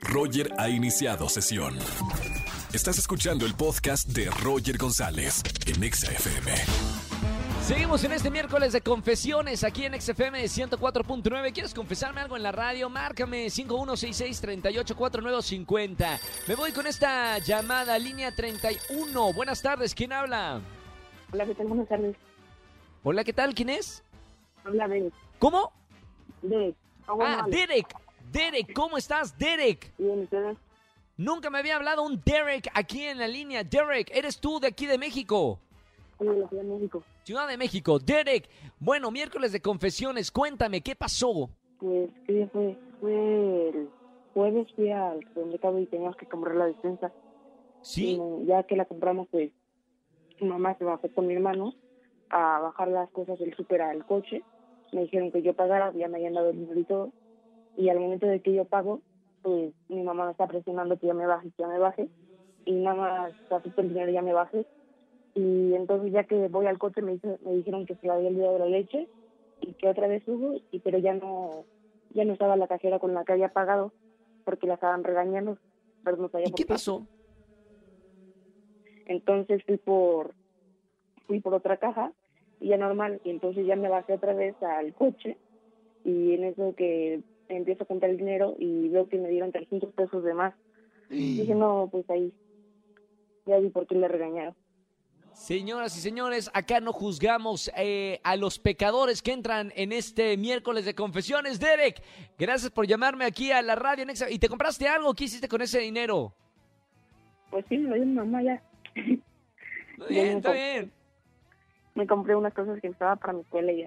Roger ha iniciado sesión. Estás escuchando el podcast de Roger González en Exa FM. Seguimos en este miércoles de confesiones aquí en XFM 104.9. ¿Quieres confesarme algo en la radio? Márcame 5166-384950. Me voy con esta llamada, línea 31. Buenas tardes, ¿quién habla? Hola, ¿qué tal? Buenas tardes. Hola, ¿qué tal? ¿Quién es? Habla Derek. ¿Cómo? Derek. Ah. Derek. Derek, ¿cómo estás, Derek? Bien, ¿ustedes? Nunca me había hablado un Derek aquí en la línea. Derek, ¿eres tú de aquí de México? Sí, de la Ciudad de México. Ciudad de México. Derek, bueno, miércoles de confesiones, cuéntame, ¿qué pasó? Pues, ¿qué día fue? Fue el jueves, fui al supermercado y teníamos que comprar la despensa. ¿Sí? Y, ya que la compramos, pues, mi mamá se bajó con mi hermano a bajar las cosas del súper al coche. Me dijeron que yo pagara, ya me habían dado el dinero y todo. Y al momento de que yo pago, pues, mi mamá me está presionando que ya me baje, que ya me baje. Y nada más acepto el dinero y ya me baje. Y entonces ya que voy al coche me, dice- me dijeron que se había olvidado la leche y que otra vez subo, y pero ya no ya no estaba la cajera con la que había pagado porque la estaban regañando. Pero no sabía ¿Y por qué pasó? entonces fui por fui por otra caja y ya normal y entonces ya me bajé otra vez al coche y en eso que empiezo a contar el dinero y veo que me dieron 300 pesos de más dije no pues ahí ya vi por qué le regañaron Señoras y señores, acá no juzgamos eh, a los pecadores que entran en este miércoles de confesiones. Derek, gracias por llamarme aquí a la radio. Nexa. ¿Y te compraste algo? ¿Qué hiciste con ese dinero? pues sí me lo dio mi mamá ya Muy bien, está bien. me compré unas cosas que estaba para mi escuela y ya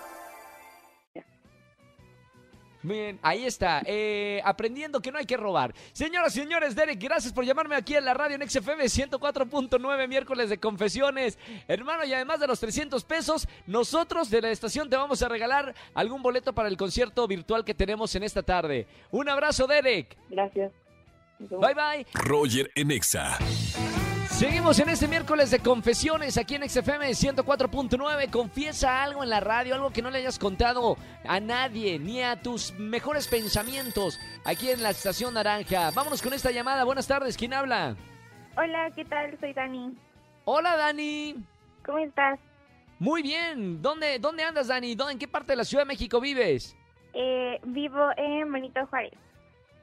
Bien, ahí está. eh, aprendiendo que no hay que robar. Señoras y señores, Derek, gracias por llamarme aquí en la radio en XFM 104.9, miércoles de confesiones. Hermano, y además de los 300 pesos, nosotros de la estación te vamos a regalar algún boleto para el concierto virtual que tenemos en esta tarde. Un abrazo, Derek. gracias Bye, bye. Roger en Exa. Seguimos en este miércoles de confesiones aquí en XFM 104.9. Confiesa algo en la radio, algo que no le hayas contado a nadie, ni a tus mejores pensamientos aquí en la estación naranja. Vámonos con esta llamada. Buenas tardes, ¿quién habla? Hola, ¿qué tal? Soy Dani. Hola, Dani. ¿Cómo estás? Muy bien. ¿Dónde, dónde andas, Dani? ¿Dó- ¿En qué parte de la Ciudad de México vives? Eh, vivo en Benito Juárez.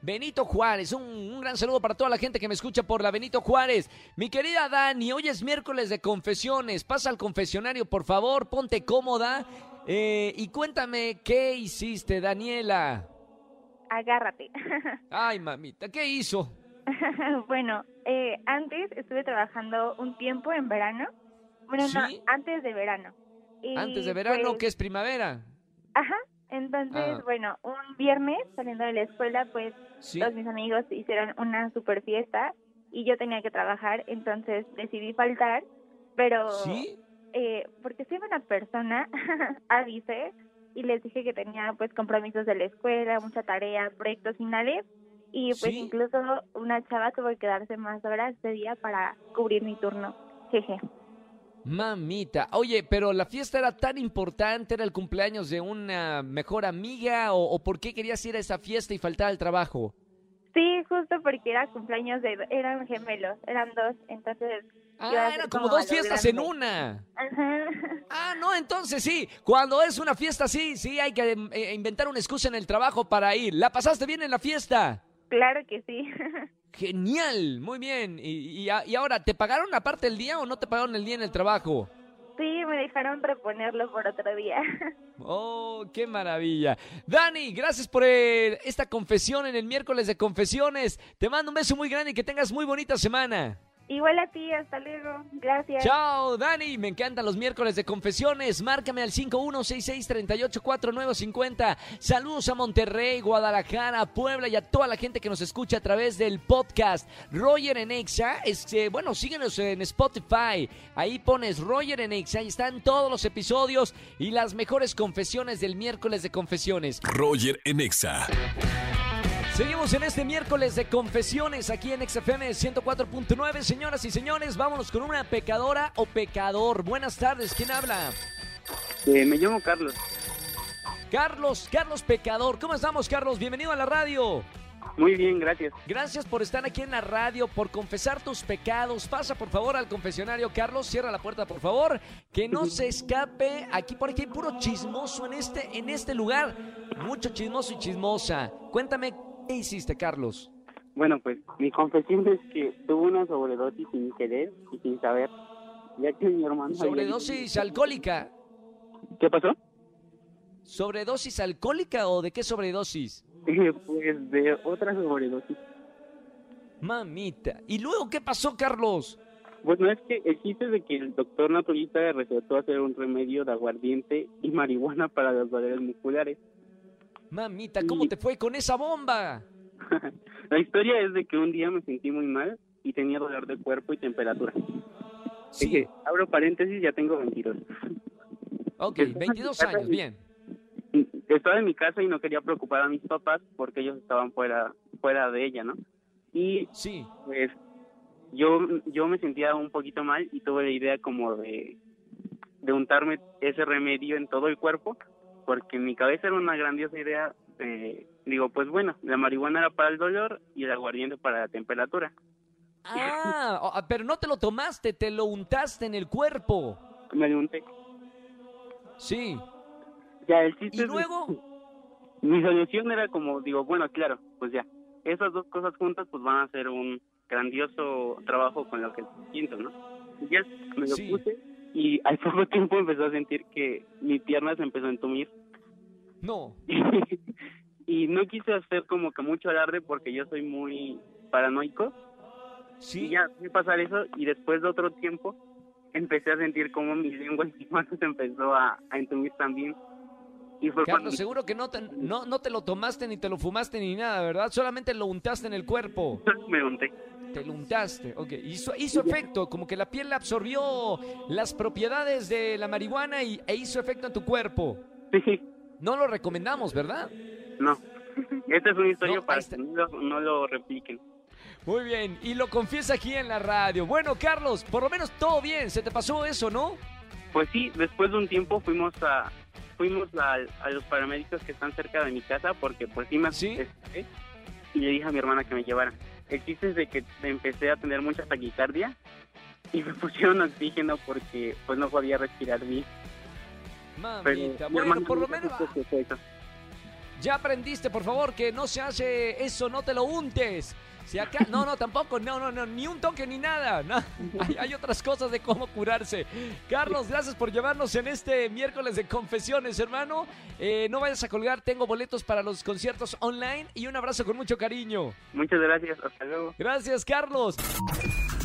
Benito Juárez, un, un gran saludo para toda la gente que me escucha por la Benito Juárez. Mi querida Dani, hoy es miércoles de confesiones. Pasa al confesionario, por favor, ponte cómoda eh, y cuéntame qué hiciste, Daniela. Agárrate. Ay, mamita, ¿qué hizo? bueno, eh, antes estuve trabajando un tiempo en verano. Bueno, no, antes de verano. Y, Antes de verano, pues, que es primavera. Ajá. Entonces, Ah. bueno, un viernes saliendo de la escuela, pues Sí. todos mis amigos hicieron una super fiesta y yo tenía que trabajar, entonces decidí faltar, pero ¿Sí? eh, porque soy buena persona, avisé y les dije que tenía pues compromisos de la escuela, mucha tarea, proyectos finales y pues Sí. incluso una chava tuvo que quedarse más horas ese día para cubrir mi turno. Jeje. Mamita, oye, pero la fiesta era tan importante, era el cumpleaños de una mejor amiga o, o por qué querías ir a esa fiesta y faltar al trabajo? Sí, justo porque era cumpleaños de eran gemelos, eran dos, entonces Ah, eran como como dos fiestas en una. Ajá. Ah, no, entonces sí, cuando es una fiesta sí, sí hay que eh, inventar una excusa en el trabajo para ir. ¿La pasaste bien en la fiesta? Claro que sí. Genial, muy bien. Y, y ahora, ¿te pagaron aparte el día o no te pagaron el día en el trabajo? Sí, me dejaron reponerlo por otro día. Oh, qué maravilla. Dani, gracias por eh, esta confesión en el miércoles de confesiones. Te mando un beso muy grande y que tengas muy bonita semana. Igual a ti, hasta luego. Gracias. Chao, Dani. Me encantan los miércoles de confesiones. Márcame al 5166-384950. Saludos a Monterrey, Guadalajara, Puebla y a toda la gente que nos escucha a través del podcast. Roger en Exa. Es, eh, bueno, síguenos en Spotify. Ahí pones Roger en Exa y están todos los episodios y las mejores confesiones del miércoles de confesiones. Roger en Exa. Seguimos en este miércoles de confesiones aquí en XFM 104.9. Señoras y señores, vámonos con una pecadora o pecador. Buenas tardes, ¿quién habla? Eh, me llamo Carlos. Carlos, Carlos Pecador. ¿Cómo estamos, Carlos? Bienvenido a la radio. Muy bien, gracias. Gracias por estar aquí en la radio, por confesar tus pecados. Pasa por favor al confesionario, Carlos. Cierra la puerta, por favor. Que no se escape. Aquí por aquí hay puro chismoso en este, en este lugar. Mucho chismoso y chismosa. Cuéntame, ¿qué hiciste, Carlos? Bueno, pues mi confesión es que tuve una sobredosis sin querer y sin saber, ya que mi hermano... había- ¿Sobredosis alcohólica? ¿Qué pasó? ¿Sobredosis alcohólica o de qué sobredosis? pues de otra sobredosis. Mamita. ¿Y luego qué pasó, Carlos? Bueno, es que el chiste es de que el doctor naturista recetó hacer un remedio de aguardiente y marihuana para las dolores musculares. Mamita, ¿cómo te fue con esa bomba? La historia es de que un día me sentí muy mal y tenía dolor de cuerpo y temperatura. Sí. Dije, abro paréntesis, ya tengo 22. Ok, Estaba en 22 mi casa años, y- bien. estaba en mi casa y no quería preocupar a mis papás porque ellos estaban fuera fuera de ella, ¿no? Y Sí. pues yo yo me sentía un poquito mal y tuve la idea como de de untarme ese remedio en todo el cuerpo porque en mi cabeza era una grandiosa idea eh, digo pues bueno la marihuana era para el dolor y el aguardiente para la temperatura Ah, ah, pero no te lo tomaste, te lo untaste en el cuerpo. me lo unté Sí. ya el chiste ¿Y es luego? mi solución era como digo bueno claro pues ya esas dos cosas juntas pues van a hacer un grandioso trabajo con lo que siento no y ya me lo Sí. puse y al poco tiempo empezó a sentir que mi pierna se empezó a entumir No. y no quise hacer como que mucho alarde porque yo soy muy paranoico y Sí. ya vi pasar eso y después de otro tiempo empecé a sentir como mi lengua y se empezó a, a entumir también y fue Carlos, cuando seguro que no te, no, no te lo tomaste ni te lo fumaste ni nada, ¿verdad? Solamente lo untaste en el cuerpo. me unté Te lo untaste. Ok. Hizo, hizo efecto, como que la piel absorbió las propiedades de la marihuana y, e hizo efecto en tu cuerpo. sí No lo recomendamos, ¿verdad? No. Esta es una historia No, para que no lo, no lo repliquen. Muy bien, y lo confiesa aquí en la radio. Bueno, Carlos, por lo menos todo bien, se te pasó eso, ¿no? Pues sí, después de un tiempo fuimos a fuimos a, a los paramédicos que están cerca de mi casa porque pues sí me Sí. asusté y le dije a mi hermana que me llevara. El chiste es de que empecé a tener mucha taquicardia y me pusieron oxígeno porque pues no podía respirar bien. Mamita, mi bueno, por lo menos ya aprendiste, por favor, que no se hace eso, no te lo untes. Si acá, no, no, tampoco, no, no, no, ni un toque ni nada. no. Hay, hay otras cosas de cómo curarse. Carlos, gracias por llevarnos en este miércoles de confesiones, hermano. Eh, no vayas a colgar, tengo boletos para los conciertos online y un abrazo con mucho cariño. Muchas gracias, hasta luego. Gracias, Carlos.